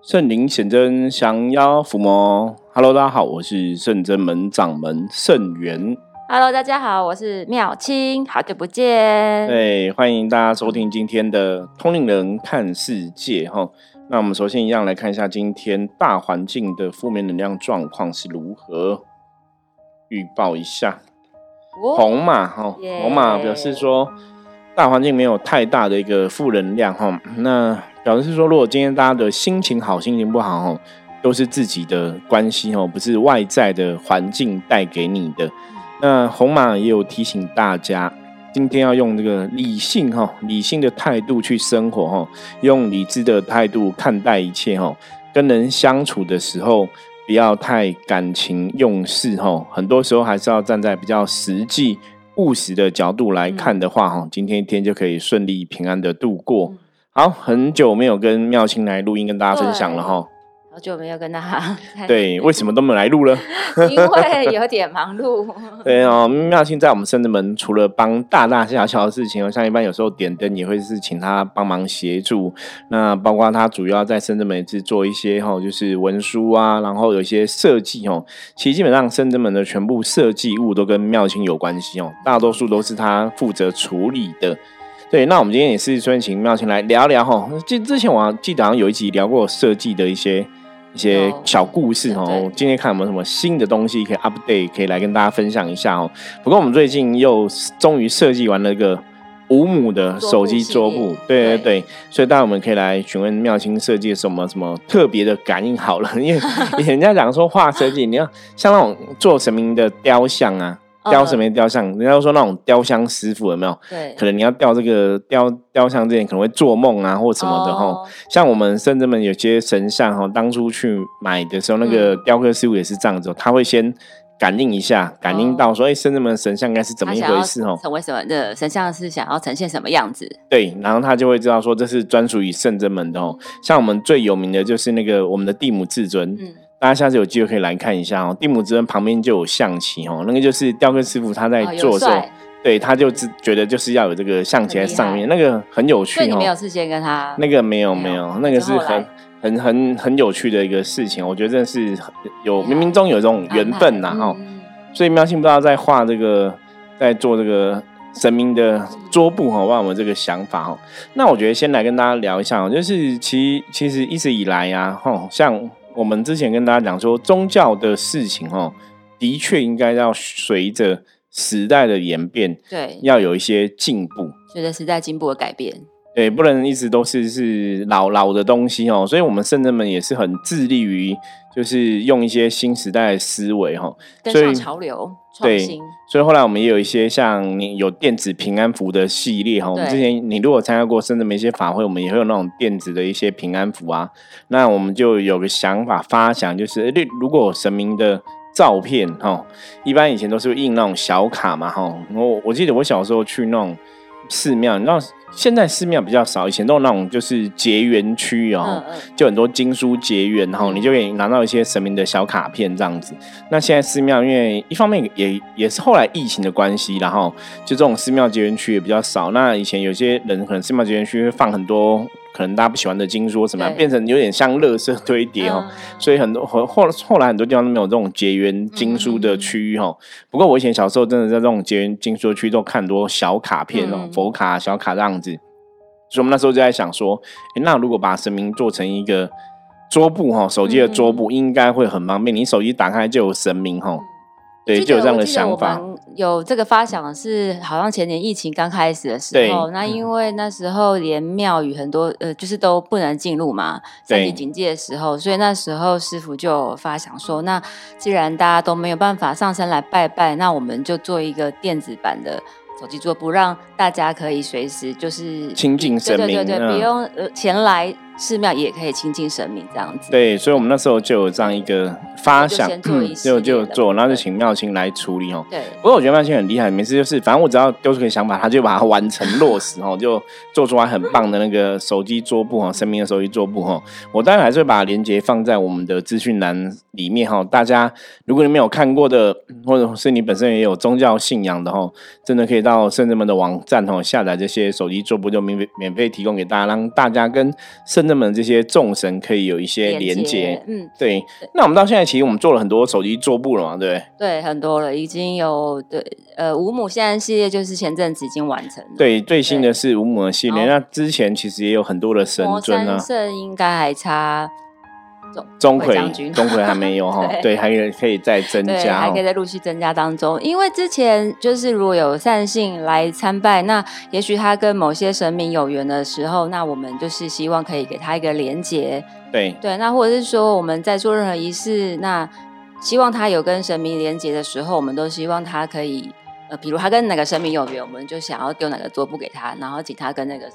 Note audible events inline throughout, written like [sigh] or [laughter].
圣灵显真，降妖伏魔。Hello，大家好，我是圣真门掌门圣元。Hello，大家好，我是妙清，好久不见。对，欢迎大家收听今天的通灵人看世界哈。那我们首先一样来看一下今天大环境的负面能量状况是如何，预报一下。红马哈，红马表示说大环境没有太大的一个负能量哈。那表示说，如果今天大家的心情好，心情不好哦，都是自己的关系哦，不是外在的环境带给你的。那红马也有提醒大家，今天要用这个理性哈，理性的态度去生活哈，用理智的态度看待一切哈。跟人相处的时候，不要太感情用事哈，很多时候还是要站在比较实际务实的角度来看的话哈，今天一天就可以顺利平安的度过。好，很久没有跟妙清来录音跟大家分享了哈。好久没有跟他。[laughs] 对，为什么都没有来录了？因为有点忙碌。[laughs] 对哦，妙清在我们深圳门，除了帮大大小小的事情，像一般有时候点灯也会是请他帮忙协助。那包括他主要在深圳门是做一些哈，就是文书啊，然后有一些设计哦。其实基本上深圳门的全部设计物都跟妙清有关系哦，大多数都是他负责处理的。对，那我们今天也是专请妙琴来聊聊哈。记之前我记得好像有一集聊过设计的一些一些小故事哦。今天看有没有什么新的东西可以 update，可以来跟大家分享一下哦。不过我们最近又终于设计完了一个五母的手机桌布，对对对，所以大家我们可以来询问妙清设计什么什么特别的感应好了，[laughs] 因为 [laughs] 人家讲说画设计，你要像那种做神明的雕像啊。雕什么雕像？人家说那种雕像师傅有没有？对，可能你要雕这个雕雕像之前可能会做梦啊，或什么的哈。像我们甚至们有些神像哈，当初去买的时候，那个雕刻师傅也是这样子，他会先感应一下，感应到说，哎，甚至们神像应该是怎么一回事哦？成为什么的神像是想要呈现什么样子？对，然后他就会知道说，这是专属于圣真门的哦。像我们最有名的就是那个我们的地母至尊。嗯。大家下次有机会可以来看一下哦，地母之恩旁边就有象棋哦，那个就是雕刻师傅他在做的时候，对，他就只觉得就是要有这个象棋在上面，那个很有趣哦。你没有事先跟他？那个没有没有，那个是很很很很有趣的一个事情，我觉得真的是有冥冥中有这种缘分呐哈。所以喵星不知道在画这个，在做这个神明的桌布哈，问我们这个想法哈。那我觉得先来跟大家聊一下，就是其其实一直以来呀，哈，像。我们之前跟大家讲说，宗教的事情哦，的确应该要随着时代的演变，对，要有一些进步，随着时代进步的改变，对，不能一直都是是老老的东西哦。所以，我们圣人们也是很致力于，就是用一些新时代的思维哈，跟上潮流。对，所以后来我们也有一些像你有电子平安符的系列哈。我们之前你如果参加过甚至一些法会，我们也会有那种电子的一些平安符啊。那我们就有个想法发想，就是如果神明的照片哈，一般以前都是印那种小卡嘛哈。我我记得我小时候去那种寺庙，你知道。现在寺庙比较少，以前都有那种就是结缘区哦，就很多经书结缘，然后你就可以拿到一些神明的小卡片这样子。那现在寺庙因为一方面也也是后来疫情的关系，然后就这种寺庙结缘区也比较少。那以前有些人可能寺庙结缘区会放很多。可能大家不喜欢的经书什么，变成有点像垃圾堆叠哦，所以很多后后后来很多地方都没有这种结缘经书的区域哈。不过我以前小时候真的在这种结缘经书区都看多小卡片哦，佛卡、小卡这样子，所以我们那时候就在想说，那如果把神明做成一个桌布哈，手机的桌布应该会很方便，你手机打开就有神明哈。对，就有这样的想法。有这个发想是，好像前年疫情刚开始的时候，那因为那时候连庙宇很多呃，就是都不能进入嘛，三级警戒的时候，所以那时候师傅就发想说，那既然大家都没有办法上山来拜拜，那我们就做一个电子版的手机桌布，让大家可以随时就是亲近神明，对对对，不用呃前来。寺庙也可以亲近神明这样子，对，所以我们那时候就有这样一个发想，就就做，然后就请妙清来处理哦。对，不过我觉得妙清很厉害，每次就是反正我只要丢出个想法，他就把它完成落实哦，[laughs] 就做出来很棒的那个手机桌布哦，神明的手机桌布哈。我当然还是会把链接放在我们的资讯栏里面哈。大家如果你没有看过的，或者是你本身也有宗教信仰的哈，真的可以到圣人们的网站哦下载这些手机桌布，就免费免费提供给大家，让大家跟圣。生们这些众神可以有一些连接。嗯，对。那我们到现在其实我们做了很多手机桌布了嘛，对不对？对，很多了，已经有对呃五母现在系列就是前阵子已经完成了。对，最新的是五母的系列。那之前其实也有很多的神尊啊，神应该还差。钟馗，钟馗还没有 [laughs] 哈，对，还可以可以再增加，还可以在陆续增加当中。因为之前就是如果有善信来参拜，那也许他跟某些神明有缘的时候，那我们就是希望可以给他一个连接，对对。那或者是说我们在做任何仪式，那希望他有跟神明连接的时候，我们都希望他可以，呃，比如他跟哪个神明有缘，我们就想要丢哪个桌布给他，然后请他跟那个。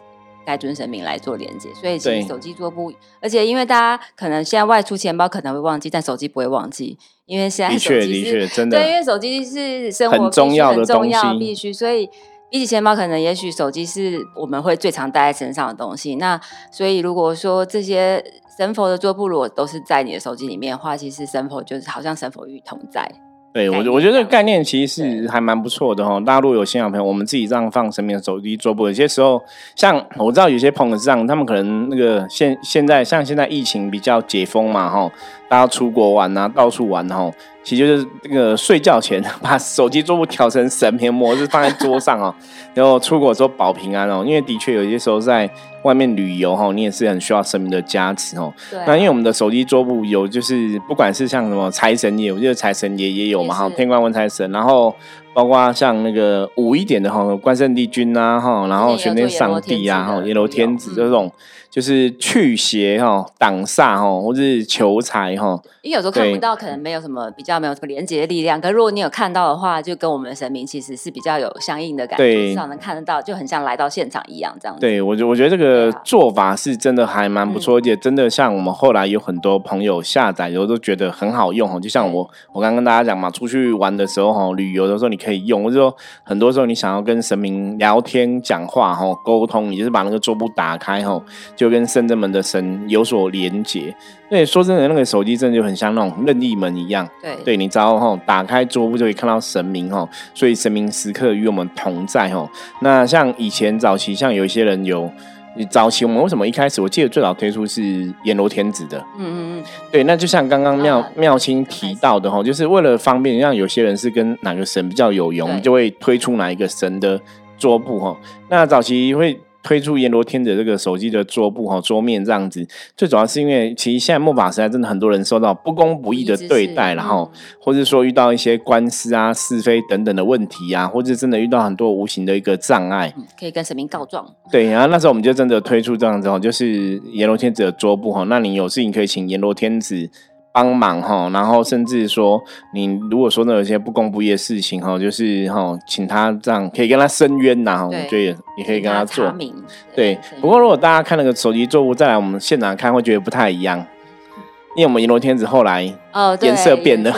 该尊神明来做连接，所以其实手机桌布，而且因为大家可能现在外出钱包可能会忘记，但手机不会忘记，因为现在手机是真的，对，因为手机是生活很重要的东西，必须，所以比起钱包，可能也许手机是我们会最常带在身上的东西。那所以如果说这些神佛的桌布如果都是在你的手机里面的话，其实神佛就是好像神佛与同在。对，我觉我觉得这个概念其实是还蛮不错的哈。大陆有新小朋友，我们自己这样放身边的手机桌布，有些时候像我知道有些朋友这样，他们可能那个现现在像现在疫情比较解封嘛哈，大家出国玩啊，到处玩哈。其实就是那个睡觉前 [laughs] 把手机桌布调成神明模式放在桌上哦，[laughs] 然后出国的时候保平安哦。因为的确有些时候在外面旅游哈，你也是很需要神明的加持哦。那因为我们的手机桌布有就是不管是像什么财神爷，我觉得财神爷也有嘛哈，天官文财神，然后包括像那个武一点的哈，关圣帝君啊哈，然后玄天上帝啊哈，阎罗天子这种。就是去邪哈、挡煞哈，或者是求财哈。因为有时候看不到，可能没有什么比较没有什么连接的力量。可如果你有看到的话，就跟我们的神明其实是比较有相应的感觉，至少能看得到，就很像来到现场一样这样。对我觉我觉得这个做法是真的还蛮不错，而且真的像我们后来有很多朋友下载，有时候都觉得很好用哈。就像我我刚跟大家讲嘛，出去玩的时候哈，旅游的时候你可以用，或者说很多时候你想要跟神明聊天、讲话哈、沟通，你就是把那个桌布打开哈。就跟深圳门的神有所连结，对，说真的，那个手机真的就很像那种任意门一样。对，对你只要哈打开桌布就可以看到神明哈，所以神明时刻与我们同在哈。那像以前早期，像有一些人有早期，我们为什么一开始我记得最早推出是阎罗天子的？嗯嗯嗯，对，那就像刚刚妙妙清提到的哈，就是为了方便，像有些人是跟哪个神比较有缘，就会推出哪一个神的桌布哈。那早期会。推出阎罗天子这个手机的桌布哈桌面这样子，最主要是因为其实现在末法时代真的很多人受到不公不义的对待，然后或者说遇到一些官司啊是非等等的问题啊，或者真的遇到很多无形的一个障碍，可以跟神明告状。对，然后那时候我们就真的推出这样子哦，就是阎罗天子的桌布哈，那你有事情可以请阎罗天子。帮忙哈，然后甚至说，你如果说那有些不公不义的事情哈，就是哈，请他这样可以跟他申冤呐，我觉得也可以跟他做。对，不过如果大家看那个手机作物再来我们现场看，会觉得不太一样，[laughs] 因为我们银罗天子后来哦颜色变了，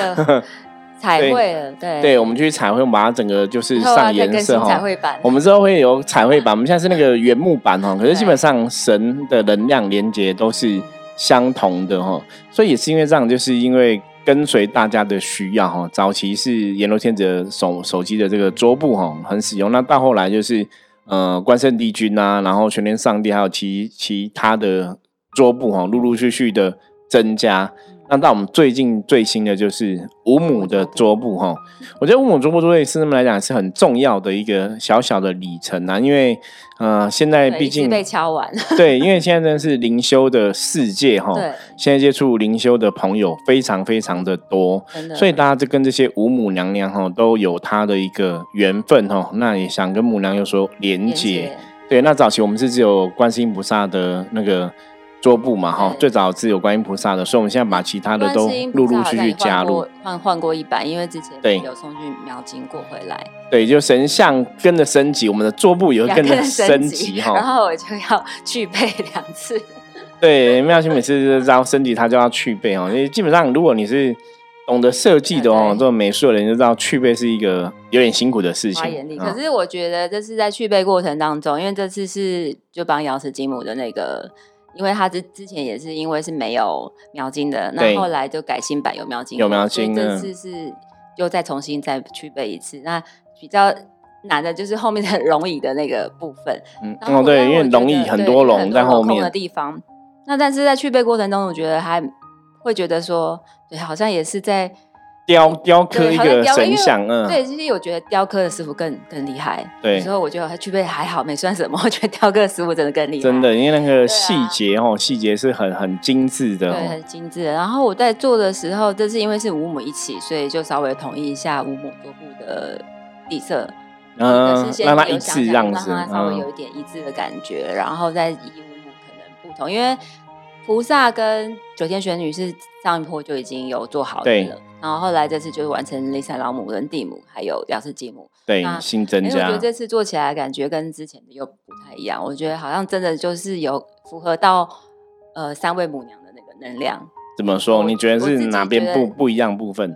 [laughs] 彩绘了，对，对，我们去彩绘，我们把它整个就是上颜色哈。我们之后会有彩绘版，我们现在是那个原木版哈，[laughs] 可是基本上神的能量连接都是。相同的哈，所以也是因为这样，就是因为跟随大家的需要哈。早期是阎罗天子手手机的这个桌布哈很使用，那到后来就是呃关圣帝君啊，然后全天上帝还有其其他的桌布哈，陆陆续续的增加。那到我们最近最新的就是五母的桌布哈，我觉得五母桌布对师生们来讲是很重要的一个小小的里程啊，因为呃现在毕竟被敲完，对，因为现在真的是灵修的世界哈，[laughs] 现在接触灵修的朋友非常非常的多，所以大家就跟这些五母娘娘哈都有她的一个缘分哈，那也想跟母娘有所连接，对，那早期我们是只有观世音菩萨的那个。桌布嘛，哈，最早是有观音菩萨的，所以我们现在把其他的都陆陆续续加入，换换过一版，因为之前对。有送去描金过回来，对，就神像跟着升级，我们的桌布也会跟着升级哈，然后我就要去备两次，[laughs] 对，妙心每次要升级，他就要去背哦，因为基本上如果你是懂得设计的哦，做美术的人就知道去背是一个有点辛苦的事情，可是我觉得这是在去背过程当中，因为这次是就帮瑶池金母的那个。因为他之之前也是因为是没有描金的，那后来就改新版有描金，有描金这次是又再重新再去背一次。那比较难的就是后面的 [laughs] 龙椅的那个部分。嗯，哦对，因为龙椅很多龙在后面的地方，那但是在去背过程中，我觉得还会觉得说，对，好像也是在。雕雕刻一个神像，嗯，对，其实我觉得雕刻的师傅更更厉害。对，有时候我觉得他去背还好，没算什么。我觉得雕刻师傅真的更厉害，真的，因为那个细节哦，细节是很很精致的，对，很精致。然后我在做的时候，这是因为是五母一起，所以就稍微统一一下五母桌布的底色，嗯，让它一致，让它稍微有一点一致的感觉，然后再以五母可能不同，因为菩萨跟九天玄女是上一波就已经有做好的了。然后后来这次就是完成骊山老母跟地母，还有两次继母，对，新增加。我觉得这次做起来感觉跟之前的又不太一样。我觉得好像真的就是有符合到呃三位母娘的那个能量。怎么说？你觉得是哪边不不一样部分？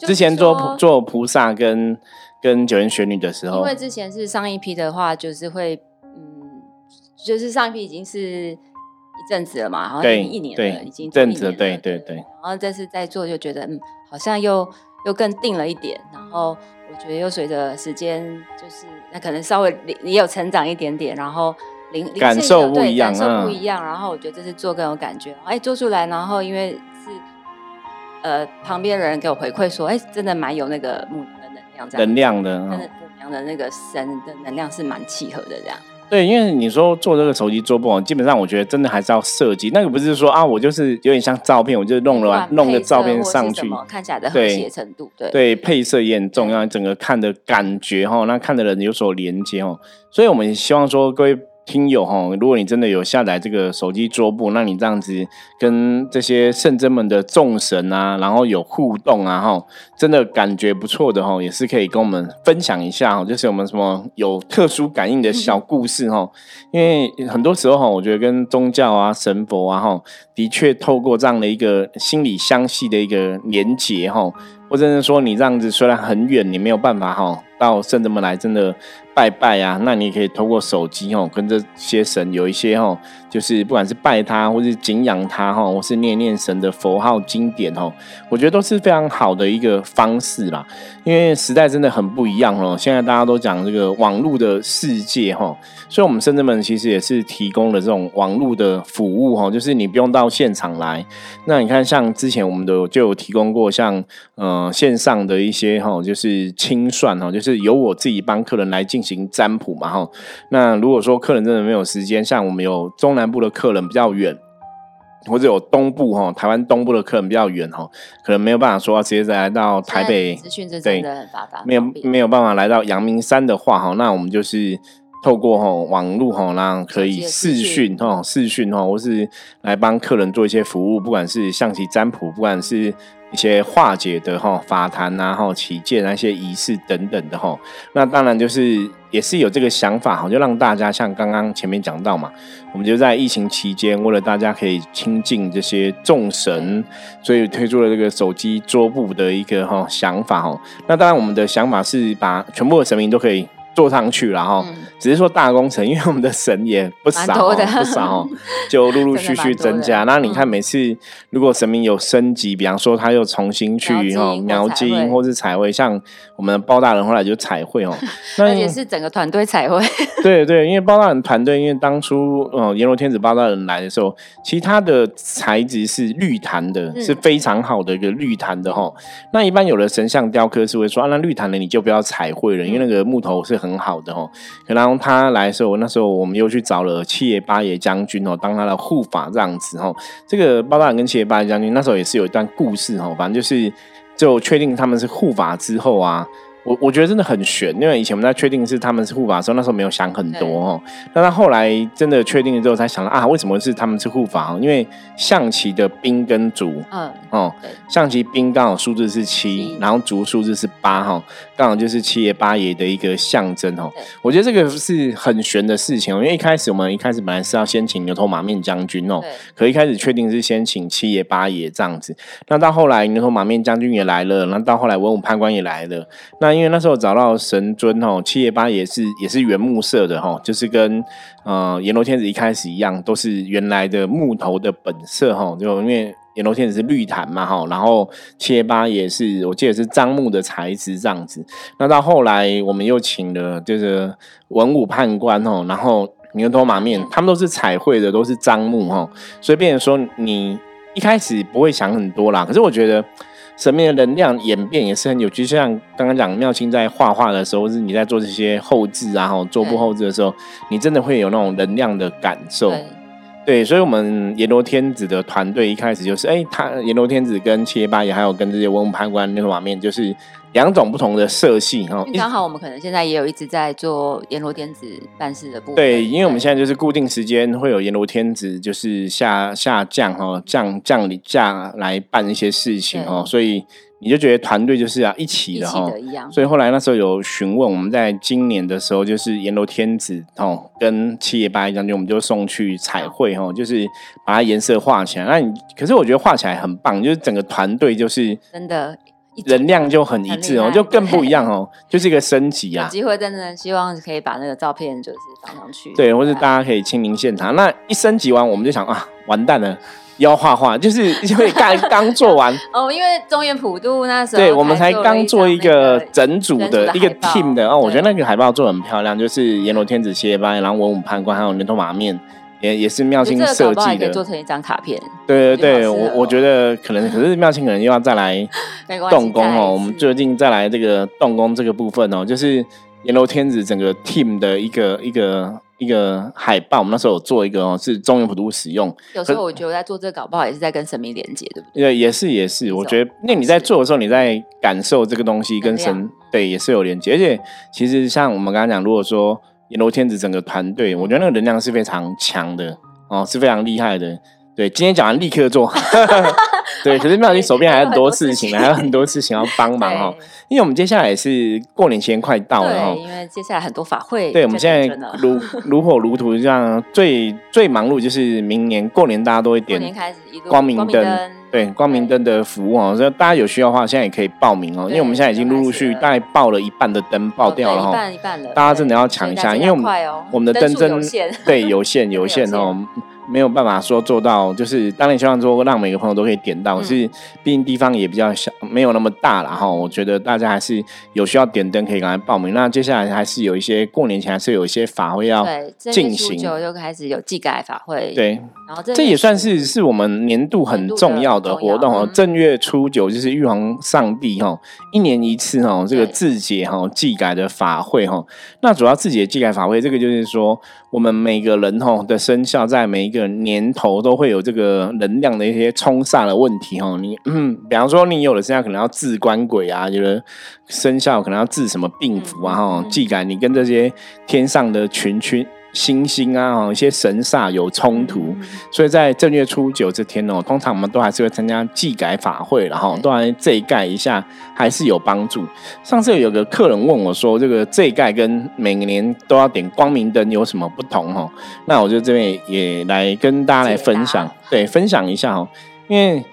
之前做做菩萨跟跟九天玄女的时候，因为之前是上一批的话，就是会嗯，就是上一批已经是。一阵子了嘛，好像已经一年了，已经一阵子，对对对。然后这次在做，就觉得嗯，好像又又更定了一点。然后我觉得又随着时间，就是那可能稍微也有成长一点点。然后灵感受不一样，感受不一样。然后我觉得这次做更有感觉。哎，做出来，然后因为是呃旁边的人给我回馈说，哎，真的蛮有那个母娘的能量，能量的，跟母娘的那个神的能量是蛮契合的这样。对，因为你说做这个手机做不好，基本上我觉得真的还是要设计。那个不是说啊，我就是有点像照片，我就弄了弄个照片上去，看起来的和谐程度，对对，配色也很重要，整个看的感觉哈，那看的人有所连接哦。所以我们希望说各位。听友哈，如果你真的有下载这个手机桌布，那你这样子跟这些圣真们的众神啊，然后有互动啊，哈，真的感觉不错的哈，也是可以跟我们分享一下哈，就是我们什么有特殊感应的小故事哈，因为很多时候哈，我觉得跟宗教啊、神佛啊哈，的确透过这样的一个心理相系的一个连结哈。或者是说你这样子虽然很远，你没有办法哈到圣者们来真的拜拜啊，那你可以通过手机哦跟这些神有一些哦，就是不管是拜他，或是敬仰他哈，或是念念神的佛号经典哈，我觉得都是非常好的一个方式啦。因为时代真的很不一样哦，现在大家都讲这个网络的世界哈，所以我们圣者们其实也是提供了这种网络的服务哈，就是你不用到现场来。那你看像之前我们都就有提供过像。嗯，线上的一些哈，就是清算哈，就是由我自己帮客人来进行占卜嘛哈。那如果说客人真的没有时间，像我们有中南部的客人比较远，或者有东部哈，台湾东部的客人比较远哈，可能没有办法说直接来到台北，资讯真的很发达，没有没有办法来到阳明山的话哈，那我们就是透过哈网络哈，那可以视讯哈，视讯哈，或是来帮客人做一些服务，不管是象棋占卜，不管是。一些化解的哈法坛啊，哈起见那些仪式等等的哈，那当然就是也是有这个想法哈，就让大家像刚刚前面讲到嘛，我们就在疫情期间，为了大家可以亲近这些众神，所以推出了这个手机桌布的一个哈想法哈。那当然我们的想法是把全部的神明都可以。做上去了哈，只是说大工程，因为我们的神也不少，不少，[laughs] 就陆陆续续增加。那你看，每次如果神明有升级，比方说他又重新去哈描金或是彩绘，像我们包大人后来就彩绘哦，[laughs] 那也是整个团队彩绘。[laughs] 对对，因为包大人团队，因为当初呃阎罗天子包大人来的时候，其他的材质是绿檀的，是非常好的一个绿檀的哈。那一般有的神像雕刻是会说啊，那绿檀的你就不要彩绘了，因为那个木头是很。很好的哦，然后他来的时候，那时候我们又去找了七爷八爷将军哦，当他的护法这样子哦。这个包大人跟七爷八爷将军那时候也是有一段故事哦，反正就是就确定他们是护法之后啊。我我觉得真的很悬，因为以前我们在确定是他们是护法的时候，那时候没有想很多哦。那他后来真的确定了之后，才想到啊，为什么是他们是护法？因为象棋的兵跟卒，嗯，哦，象棋兵刚好数字是七，然后卒数字是八，哈，刚好就是七爷八爷的一个象征哦。我觉得这个是很悬的事情，因为一开始我们一开始本来是要先请牛头马面将军哦，可一开始确定是先请七爷八爷这样子。那到后来牛头马面将军也来了，那到后来文武判官也来了，那。因为那时候找到神尊哦，七叶八也是也是原木色的哈，就是跟呃阎罗天子一开始一样，都是原来的木头的本色哈。就因为阎罗天子是绿檀嘛哈，然后七叶八也是我记得是樟木的材质这样子。那到后来我们又请了就是文武判官哦，然后。牛头马面，他们都是彩绘的，都是樟木哈，所以变成说你一开始不会想很多啦。可是我觉得神明的能量演变也是很有趣，就像刚刚讲妙清在画画的时候，是你在做这些后置啊，哈，做布后置的时候，你真的会有那种能量的感受。对，所以，我们阎罗天子的团队一开始就是，哎，他阎罗天子跟七爷八爷，还有跟这些文武判官那个画面，就是两种不同的色系哈。刚好我们可能现在也有一直在做阎罗天子办事的部分。对，因为我们现在就是固定时间会有阎罗天子，就是下下降哈，降降临降来办一些事情哦，所以。你就觉得团队就是要一起的哈，所以后来那时候有询问，我们在今年的时候就是阎罗天子哦，跟七爷八爷将军，我们就送去彩绘哈，就是把它颜色画起来。那你可是我觉得画起来很棒，就是整个团队就是真的能量就很一致哦，就更不一样哦，[laughs] 就是一个升级啊。有机会真的希望可以把那个照片就是放上去，对，或者大家可以亲临现场。那一升级完，我们就想啊，完蛋了。要画画，就是 [laughs] 因为刚刚做完 [laughs] 哦，因为中原普渡那时候，对我们才刚做一个整组的一个 team 的哦，我觉得那个海报做很漂亮，就是阎罗天子谢班，然后文武判官还有牛头马面，也也是妙清设计的，做成一张卡片。对对对，我我觉得可能可是妙清可能又要再来 [laughs] 动工哦，我们最近再来这个动工这个部分哦，就是阎罗天子整个 team 的一个一个。一个海报，我们那时候有做一个哦，是中原普渡使用。有时候我觉得我在做这个搞不好也是在跟神明连接，对不对？对，也是也是。我觉得那你在做的时候，你在感受这个东西跟神，对，也是有连接。而且其实像我们刚刚讲，如果说阎罗天子整个团队，我觉得那个能量是非常强的哦，是非常厉害的。对，今天讲完立刻做。[laughs] [laughs] 对，可是妙你手边还有很多事情，[laughs] 还有很多事情要帮忙哈。因为我们接下来是过年前快到了哈，因为接下来很多法会。对，我们现在如如火如荼，这样最最忙碌就是明年过年，大家都会点光明灯。对，光明灯的服务哦，所以大家有需要的话，现在也可以报名哦。因为我们现在已经陆陆续大概报了一半的灯报掉了哈，一半一半了。大家真的要抢一下，因为我们我们的灯真对有限有限哦。[laughs] 没有办法说做到，就是当然希望说让每个朋友都可以点到，是毕竟地方也比较小，没有那么大了哈。我觉得大家还是有需要点灯可以赶快报名。那接下来还是有一些过年前还是有一些法会要进行，就开始有祭改法会。对，然后这也算是是我们年度很重要的活动哦。正月初九就是玉皇上帝哈，一年一次哈，这个自节哈祭改的法会哈。那主要自节祭改法会，这个就是说。我们每个人哈的生肖，在每一个年头都会有这个能量的一些冲煞的问题哦。你，比方说你有的生肖可能要治官鬼啊，有的生肖可能要治什么病符啊，哈，既感你跟这些天上的群群。星星啊，一些神煞有冲突，所以在正月初九这天哦，通常我们都还是会参加祭改法会，然后都来这盖一下，还是有帮助。上次有个客人问我说，这个这盖跟每年都要点光明灯有什么不同？哈，那我就这边也来跟大家来分享，对，分享一下哈。因为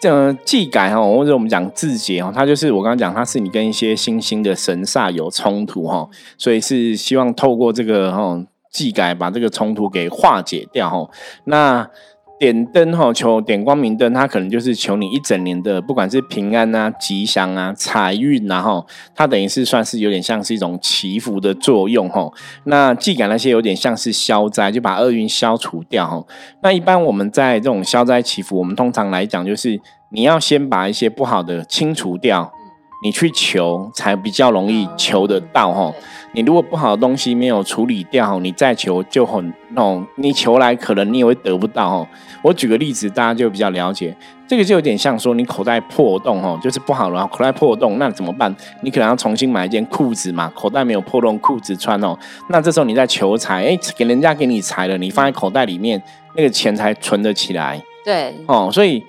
这祭改哈，或者我们讲字节哈，它就是我刚刚讲，它是你跟一些星星的神煞有冲突哈，所以是希望透过这个哈。祭改把这个冲突给化解掉哈，那点灯哈，求点光明灯，它可能就是求你一整年的，不管是平安啊、吉祥啊、财运啊哈，它等于是算是有点像是一种祈福的作用哈。那祭改那些有点像是消灾，就把厄运消除掉哈。那一般我们在这种消灾祈福，我们通常来讲就是你要先把一些不好的清除掉，你去求才比较容易求得到哈。你如果不好的东西没有处理掉，你再求就很那种，你求来可能你也会得不到哦。我举个例子，大家就比较了解，这个就有点像说你口袋破洞哦，就是不好了，口袋破洞，那怎么办？你可能要重新买一件裤子嘛，口袋没有破洞，裤子穿哦。那这时候你在求财，哎，给人家给你财了，你放在口袋里面，那个钱才存得起来。对，哦，所以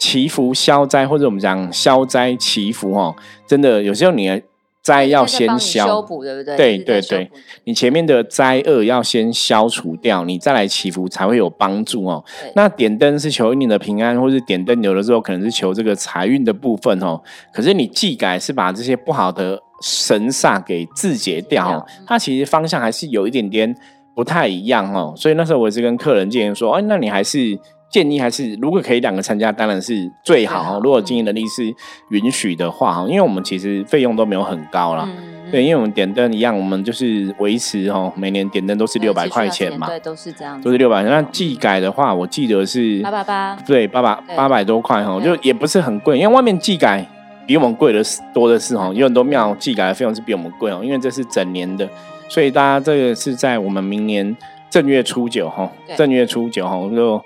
祈福消灾，或者我们讲消灾祈福哦，真的有时候你。灾要先消，对不对？对对对，你前面的灾厄要先消除掉，你再来祈福才会有帮助哦。那点灯是求一年的平安，或是点灯有的时候可能是求这个财运的部分哦。可是你祭改是把这些不好的神煞给自解掉，它其实方向还是有一点点不太一样哦。所以那时候我是跟客人建议说，哎，那你还是。建议还是如果可以两个参加，当然是最好。如果经营能力是允许的话，因为我们其实费用都没有很高了。对，因为我们点灯一样，我们就是维持哦，每年点灯都是六百块钱嘛，对，都是这样，都是六百。那季改的话，我记得是八百八，对，八百八百多块哈，就也不是很贵，因为外面季改比我们贵的是多的是哈，有很多庙季改的费用是比我们贵哦，因为这是整年的，所以大家这个是在我们明年正月初九哈，正月初九哈就。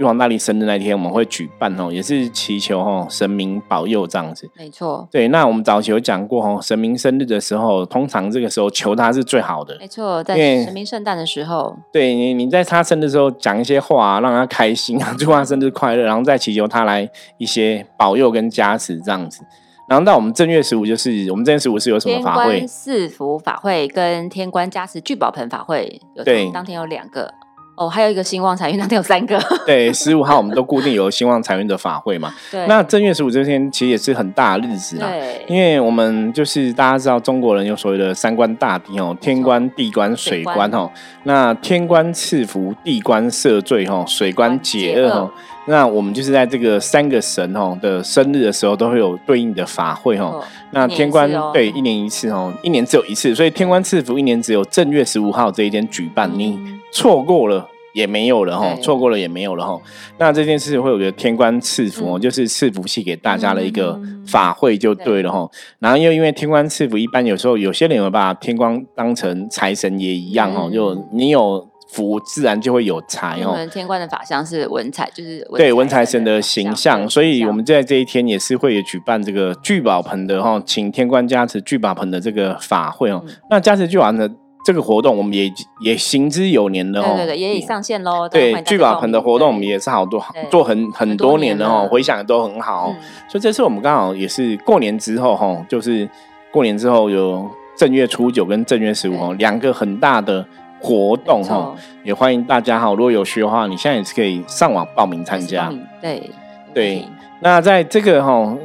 玉皇大帝生日那天，我们会举办哦，也是祈求哦神明保佑这样子。没错，对。那我们早期有讲过哦，神明生日的时候，通常这个时候求他是最好的。没错，在神明圣诞的时候，对你你在他生日的时候讲一些话，让他开心啊，[laughs] 祝他生日快乐，然后再祈求他来一些保佑跟加持这样子。然后到我们正月十五，就是我们正月十五是有什么法会？四福法会跟天官加持聚宝盆法会有。对，当天有两个。哦，还有一个兴旺财运，那天有三个。[laughs] 对，十五号我们都固定有兴旺财运的法会嘛。[laughs] 对。那正月十五这天其实也是很大的日子啦。对。因为我们就是大家知道中国人有所谓的三官大帝哦，天官、地官、水官哦。那天官赐福，地官赦罪哦，水官解厄哦。那我们就是在这个三个神哦的生日的时候，都会有对应的法会哦。那天官对一年一次哦，一年只有一次，所以天官赐福一年只有正月十五号这一天举办。你错过了。也没有了哈，错过了也没有了哈。那这件事会有个天官赐福哦，就是赐福系给大家的一个法会就对了哈。然后又因为天官赐福，一般有时候有些人会把天官当成财神爷一样哈，就你有福，自然就会有财哦。天官的法相是文采，就是对文财神的形象，所以我们在这一天也是会举办这个聚宝盆的哈，请天官加持聚宝盆的这个法会哦。那加持聚宝的。这个活动我们也也行之有年了哦，对对对，也已上线喽。对聚宝盆的活动，我们也是好多做很很多年了哦，回想都很好。所以这次我们刚好也是过年之后哈，就是过年之后有正月初九跟正月十五哦两个很大的活动哈，也欢迎大家哈，如果有需的话，你现在也是可以上网报名参加。对对，那在这个哈。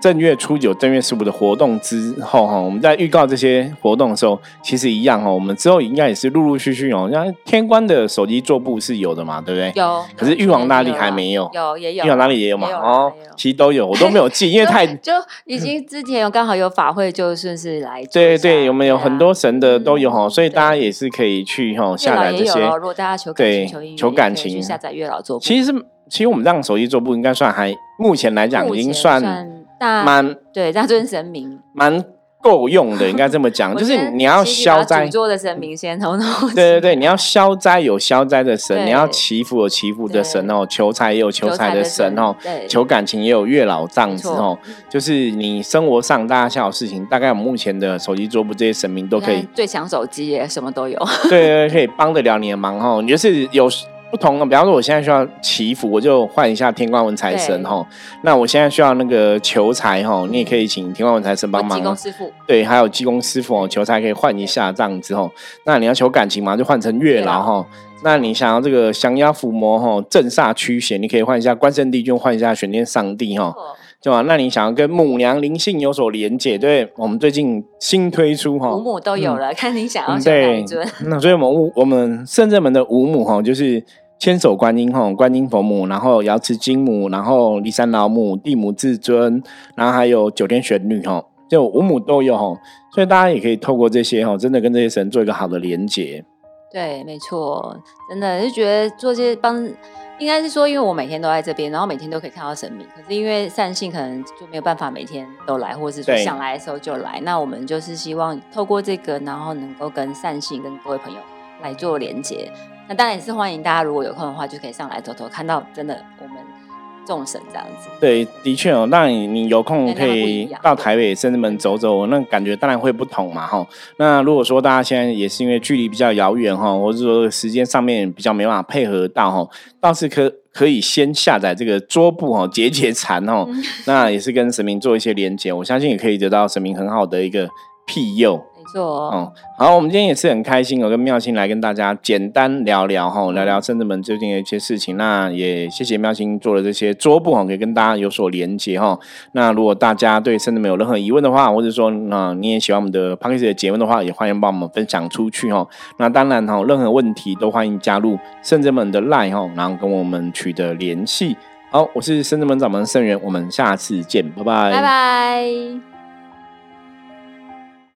正月初九、正月十五的活动之后，哈，我们在预告这些活动的时候，其实一样哈。我们之后应该也是陆陆续续哦，像天官的手机桌布是有的嘛，对不对？有。可是玉皇大帝还没有。有也有。玉皇大帝也有嘛？哦，其实都有，我都没有记，因为太就已经之前有刚好有法会，就顺势来。对对，我们有很多神的都有哈，所以大家也是可以去哈下载这些。如果大家求对求感情，下载月老桌布。其实其实我们这样手机桌布应该算还目前来讲已经算。蛮对，大尊神明蛮够用的，应该这么讲，[laughs] 就是你要消灾。主桌的神明先头头。对对对，你要消灾有消灾的神，你要祈福有祈福的神哦，求财也有求财的神哦，求感情也有月老丈子哦。就是你生活上大家想事情，大概我目前的手机桌布这些神明都可以。最强手机耶，什么都有。对对，可以帮得了你的忙哦。你就是有。不同的，比方说，我现在需要祈福，我就换一下天官文财神哈。那我现在需要那个求财哈，你也可以请天官文财神帮忙。济公师傅对，还有济公师傅哦，求财可以换一下这样子哦。那你要求感情嘛，就换成月老哈。那你想要这个降妖伏魔哈，镇煞驱邪，你可以换一下关圣帝君，换一下玄天上帝哈。对吧？那你想要跟母娘灵性有所连接，对我们最近新推出哈，五母都有了，看你想要哪尊。那所以我们我们圣正门的五母哈，就是千手观音哈，观音佛母，然后瑶池金母，然后骊山老母，地母至尊，然后还有九天玄女哈，就五母都有哈。所以大家也可以透过这些哈，真的跟这些神做一个好的连接。对，没错，真的就觉得做这些帮。应该是说，因为我每天都在这边，然后每天都可以看到神明。可是因为善信可能就没有办法每天都来，或者是说想来的时候就来。那我们就是希望透过这个，然后能够跟善信、跟各位朋友来做连接。那当然也是欢迎大家，如果有空的话，就可以上来走走，看到真的我们。众神这样子，对，的确哦。那你你有空可以到台北甚至门走走，那感觉当然会不同嘛，哈。那如果说大家现在也是因为距离比较遥远哈，或者说时间上面比较没办法配合到哈，倒是可可以先下载这个桌布哈，解解馋哦。那也是跟神明做一些连接，我相信也可以得到神明很好的一个庇佑。错，嗯，好，我们今天也是很开心，我跟妙心来跟大家简单聊聊哈，聊聊圣子们最近的一些事情。那也谢谢妙心做了这些桌布哈，可以跟大家有所连接哈。那如果大家对圣子们有任何疑问的话，或者说那你也喜欢我们的 p a c k a g e 的节目的话，也欢迎帮我们分享出去哈。那当然哈，任何问题都欢迎加入圣子们的 line 哈，然后跟我们取得联系。好，我是圣子门掌门圣元，我们下次见，拜拜，拜拜。